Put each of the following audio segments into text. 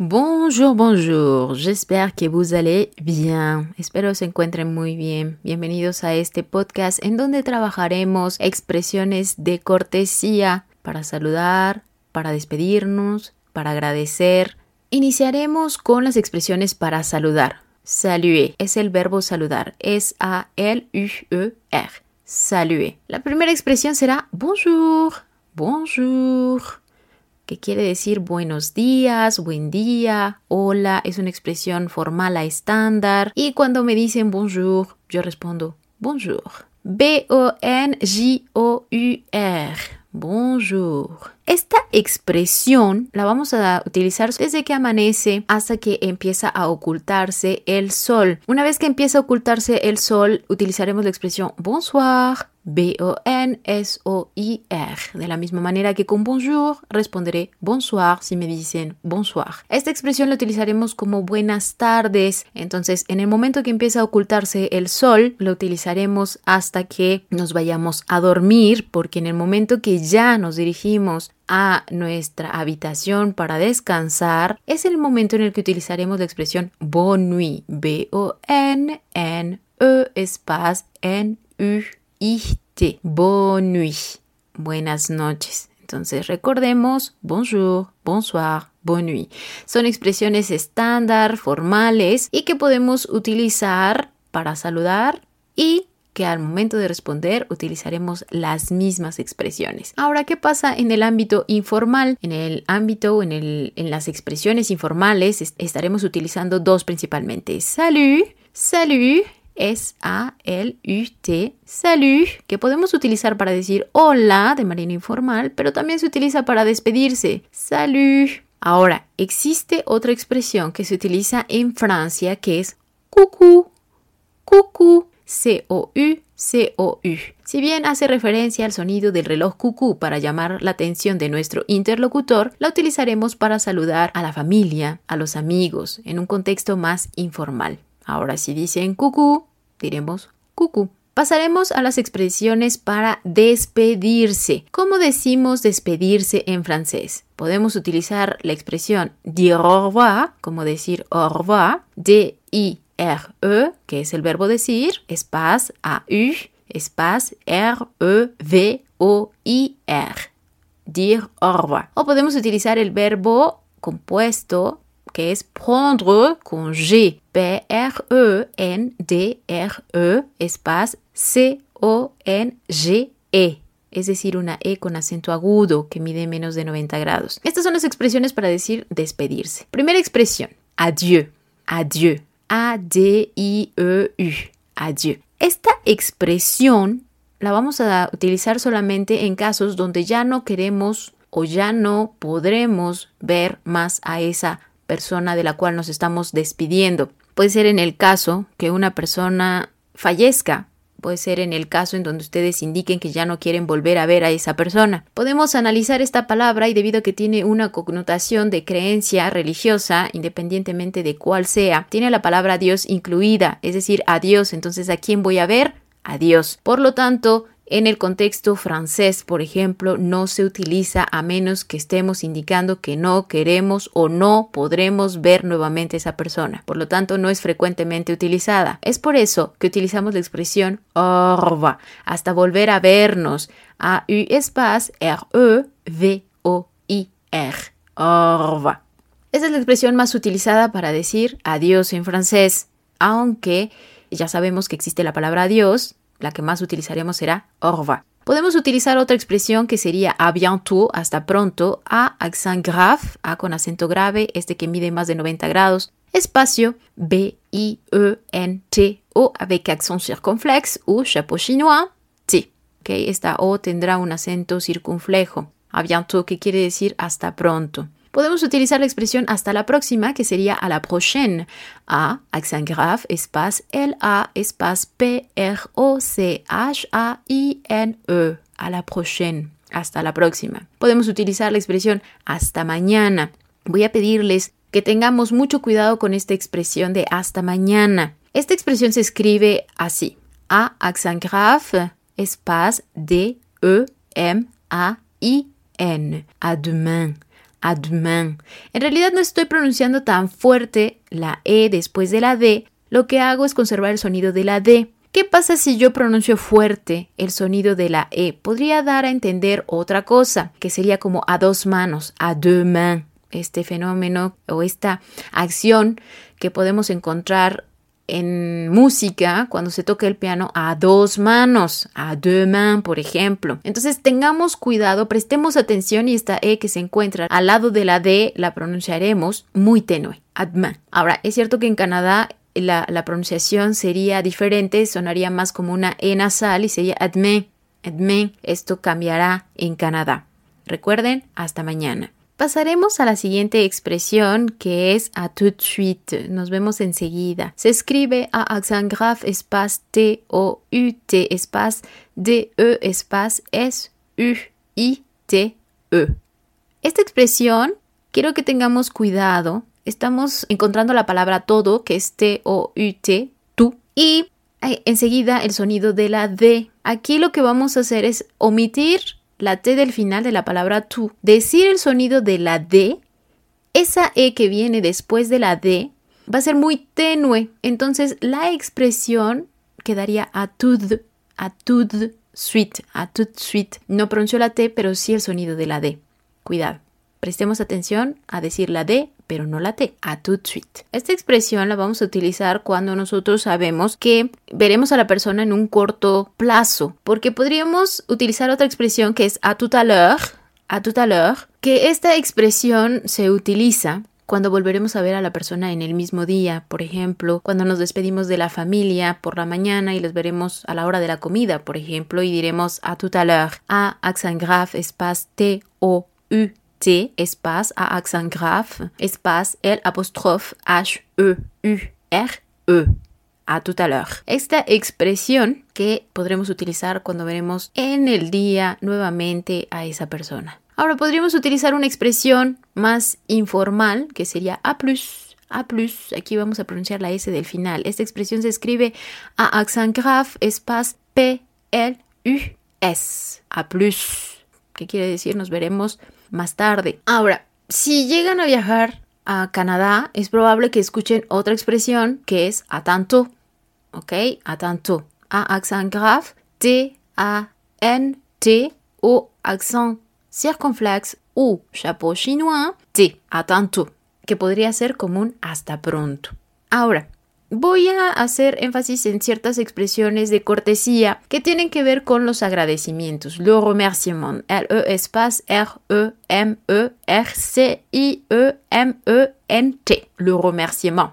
Bonjour, bonjour. J'espère que vous allez bien. Espero se encuentren muy bien. Bienvenidos a este podcast en donde trabajaremos expresiones de cortesía para saludar, para despedirnos, para agradecer. Iniciaremos con las expresiones para saludar. Saluer es el verbo saludar. S-A-L-U-E-R. Saluer. La primera expresión será bonjour. Bonjour que quiere decir buenos días, buen día, hola, es una expresión formal a estándar. Y cuando me dicen bonjour, yo respondo bonjour. B-O-N-J-O-U-R. Bonjour. Esta expresión la vamos a utilizar desde que amanece hasta que empieza a ocultarse el sol. Una vez que empieza a ocultarse el sol, utilizaremos la expresión bonsoir B-O-N-S-O-I-R. De la misma manera que con bonjour, responderé bonsoir si me dicen bonsoir. Esta expresión la utilizaremos como buenas tardes. Entonces, en el momento que empieza a ocultarse el sol, lo utilizaremos hasta que nos vayamos a dormir, porque en el momento que ya nos dirigimos a nuestra habitación para descansar, es el momento en el que utilizaremos la expresión bonne nuit. B-O-N-N-E espace N-U ite. Bonne nuit. Buenas noches. Entonces recordemos bonjour, bonsoir, bonne nuit. Son expresiones estándar, formales y que podemos utilizar para saludar y que al momento de responder utilizaremos las mismas expresiones. Ahora, ¿qué pasa en el ámbito informal? En el ámbito, en, el, en las expresiones informales estaremos utilizando dos principalmente. Salut, salut S-A-L-U-T, salut, que podemos utilizar para decir hola de manera informal, pero también se utiliza para despedirse. Salut. Ahora, existe otra expresión que se utiliza en Francia que es coucou, coucou, C-O-U, C-O-U. Si bien hace referencia al sonido del reloj cucú para llamar la atención de nuestro interlocutor, la utilizaremos para saludar a la familia, a los amigos, en un contexto más informal. Ahora si dicen cucú, diremos cucú. Pasaremos a las expresiones para despedirse. ¿Cómo decimos despedirse en francés? Podemos utilizar la expresión dire au revoir, como decir au revoir, D-I-R-E, que es el verbo decir, espace A-U, espace R-E-V-O-I-R. Dire au revoir. O podemos utilizar el verbo compuesto que es prendre congé. P-R-E-N-D-R-E, espace C-O-N-G-E. Es decir, una E con acento agudo que mide menos de 90 grados. Estas son las expresiones para decir despedirse. Primera expresión, adieu, adieu, A-D-I-E-U, adieu. Esta expresión la vamos a utilizar solamente en casos donde ya no queremos o ya no podremos ver más a esa persona de la cual nos estamos despidiendo. Puede ser en el caso que una persona fallezca, puede ser en el caso en donde ustedes indiquen que ya no quieren volver a ver a esa persona. Podemos analizar esta palabra y debido a que tiene una connotación de creencia religiosa, independientemente de cuál sea, tiene la palabra Dios incluida, es decir, a Dios. Entonces, ¿a quién voy a ver? A Dios. Por lo tanto, en el contexto francés, por ejemplo, no se utiliza a menos que estemos indicando que no queremos o no podremos ver nuevamente a esa persona. Por lo tanto, no es frecuentemente utilizada. Es por eso que utilizamos la expresión revoir, hasta volver a vernos. A U espace R E V O I R. Revoir. Esa es la expresión más utilizada para decir adiós en francés, aunque ya sabemos que existe la palabra adiós la que más utilizaremos será au revoir. Podemos utilizar otra expresión que sería a bientôt, hasta pronto, a accent grave, a con acento grave, este que mide más de 90 grados, espacio B-I-E-N-T-O avec accent circonflexe o chapeau chinois, T. Okay, esta O tendrá un acento circunflejo. A bientôt, que quiere decir hasta pronto. Podemos utilizar la expresión hasta la próxima, que sería a la prochaine. A, accent grave, espace L-A, espace P-R-O-C-H-A-I-N-E. A la prochaine. Hasta la próxima. Podemos utilizar la expresión hasta mañana. Voy a pedirles que tengamos mucho cuidado con esta expresión de hasta mañana. Esta expresión se escribe así. A, accent grave, espace D-E-M-A-I-N. A demain à demain. En realidad no estoy pronunciando tan fuerte la E después de la D, lo que hago es conservar el sonido de la D. ¿Qué pasa si yo pronuncio fuerte el sonido de la E? Podría dar a entender otra cosa, que sería como a dos manos, a deux mains. Este fenómeno o esta acción que podemos encontrar en música cuando se toca el piano a dos manos, a deux mains, por ejemplo. Entonces tengamos cuidado, prestemos atención y esta E que se encuentra al lado de la D la pronunciaremos muy tenue, admin. Ahora, es cierto que en Canadá la, pronunciación sería diferente, sonaría más como una E nasal y sería admin, admin. Esto cambiará en Canadá. Recuerden, hasta mañana. Pasaremos a la siguiente expresión que es a tout de suite. Nos vemos enseguida. Se escribe a accent grave espace T O U T espace D E espace S U I T E. Esta expresión quiero que tengamos cuidado estamos encontrando la palabra todo, que es T-O-U-T, tú, y enseguida el sonido de la D. Aquí lo que vamos a hacer es omitir la T del final de la palabra tú, decir el sonido de la D, esa E que viene después de la D va a ser muy tenue, entonces la expresión quedaría a tout, a tout suite, a suite. No pronuncio la T, pero sí el sonido de la D. Cuidado. Prestemos atención a decir la D, pero no la T, a tout suite. Esta expresión la vamos a utilizar cuando nosotros sabemos que veremos a la persona en un corto plazo, porque podríamos utilizar otra expresión que es a tout à l'heure, a tout à l'heure, que esta expresión se utiliza cuando volveremos a ver a la persona en el mismo día, por ejemplo, cuando nos despedimos de la familia por la mañana y los veremos a la hora de la comida, por ejemplo, y diremos a tout à l'heure, a accent grave, espace T O U T, espace A accent grave, espace L apostrophe H E U R E. A à l'heure. Esta expresión que podremos utilizar cuando veremos en el día nuevamente a esa persona. Ahora podríamos utilizar una expresión más informal que sería a plus. A plus, aquí vamos a pronunciar la S del final. Esta expresión se escribe a accent grave, espace P L U S. A plus. ¿Qué quiere decir? Nos veremos más tarde. Ahora, si llegan a viajar a Canadá, es probable que escuchen otra expresión que es a tanto. ¿Ok? A tanto. A accent grave, T, A, N, T, o accent circunflex u chapeau chinois, T, a tanto, que podría ser común hasta pronto. Ahora, voy a hacer énfasis en ciertas expresiones de cortesía que tienen que ver con los agradecimientos. Le remerciement. L-E espace R-E-M-E-R-C-I-E-M-E-N-T. Le remerciement.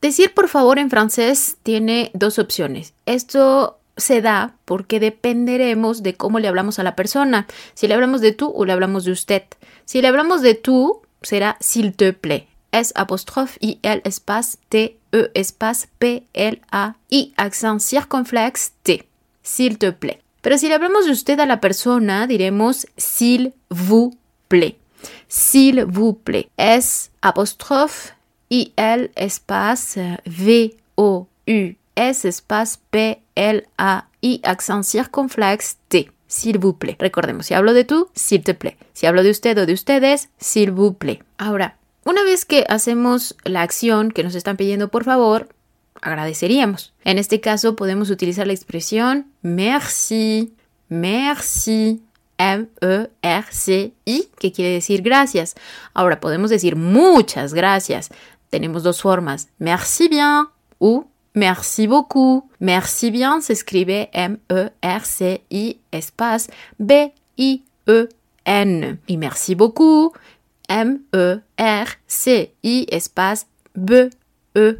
Decir por favor en francés tiene dos opciones. Esto se da porque dependeremos de cómo le hablamos a la persona. Si le hablamos de tú o le hablamos de usted. Si le hablamos de tú, será s'il te plaît. S apostrophe I L espace T E espace P L A I accent circonflexe T. S'il te plaît. Pero si le hablamos de usted a la persona, diremos s'il vous plaît. S'il vous plaît. S apostrophe I L espace V O U S espace P L A I accent circonflexe T. S'il vous plaît. Recordemos, si hablo de tú, s'il te plaît. Si hablo de usted o de ustedes, s'il vous plaît. Ahora, una vez que hacemos la acción que nos están pidiendo por favor, agradeceríamos. En este caso podemos utilizar la expresión merci, merci, M-E-R-C-I, que quiere decir gracias. Ahora podemos decir muchas gracias. Tenemos dos formas, merci bien o merci beaucoup. Merci bien se escribe M-E-R-C-I espace B-I-E-N. Y merci beaucoup M-E-R-C-I espace B-E-A-U-C-O-U-P.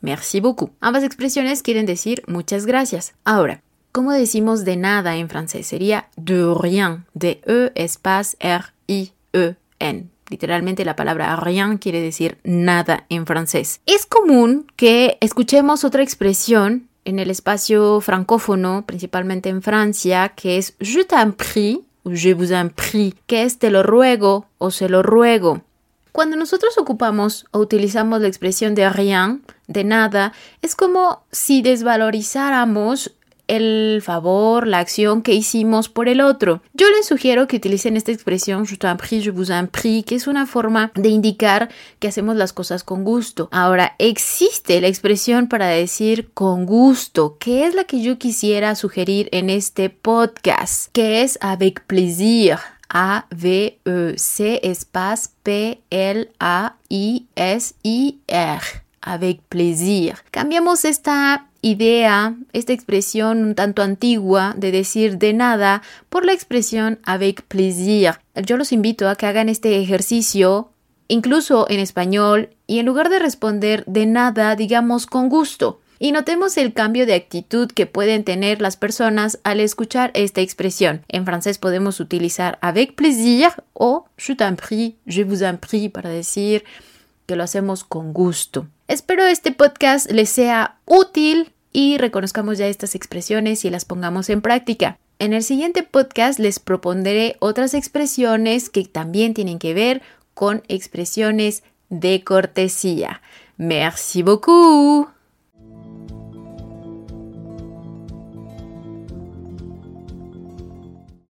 Merci beaucoup. Ambas expresiones quieren decir muchas gracias. Ahora, ¿cómo decimos de nada en francés? Sería de rien, de E espace R-I-E-N. Literalmente la palabra rien quiere decir nada en francés. Es común que escuchemos otra expresión en el espacio francófono, principalmente en Francia, que es je t'en prie je vous en prie, que es te lo ruego o se lo ruego. Cuando nosotros ocupamos o utilizamos la expresión de rien, de nada, es como si desvalorizáramos el favor, la acción que hicimos por el otro. Yo les sugiero que utilicen esta expresión je t'en prie, je vous en prie, que es una forma de indicar que hacemos las cosas con gusto. Ahora, existe la expresión para decir con gusto, que es la que yo quisiera sugerir en este podcast, que es avec plaisir. A-V-E-C espace P-L-A-I-S-I-R. Avec plaisir. Cambiamos esta idea, esta expresión un tanto antigua de decir de nada por la expresión avec plaisir. Yo los invito a que hagan este ejercicio incluso en español y en lugar de responder de nada, digamos con gusto. Y notemos el cambio de actitud que pueden tener las personas al escuchar esta expresión. En francés podemos utilizar avec plaisir o je t'en prie, je vous en prie para decir que lo hacemos con gusto. Espero este podcast les sea útil y reconozcamos ya estas expresiones y las pongamos en práctica. En el siguiente podcast les propondré otras expresiones que también tienen que ver con expresiones de cortesía. Merci beaucoup.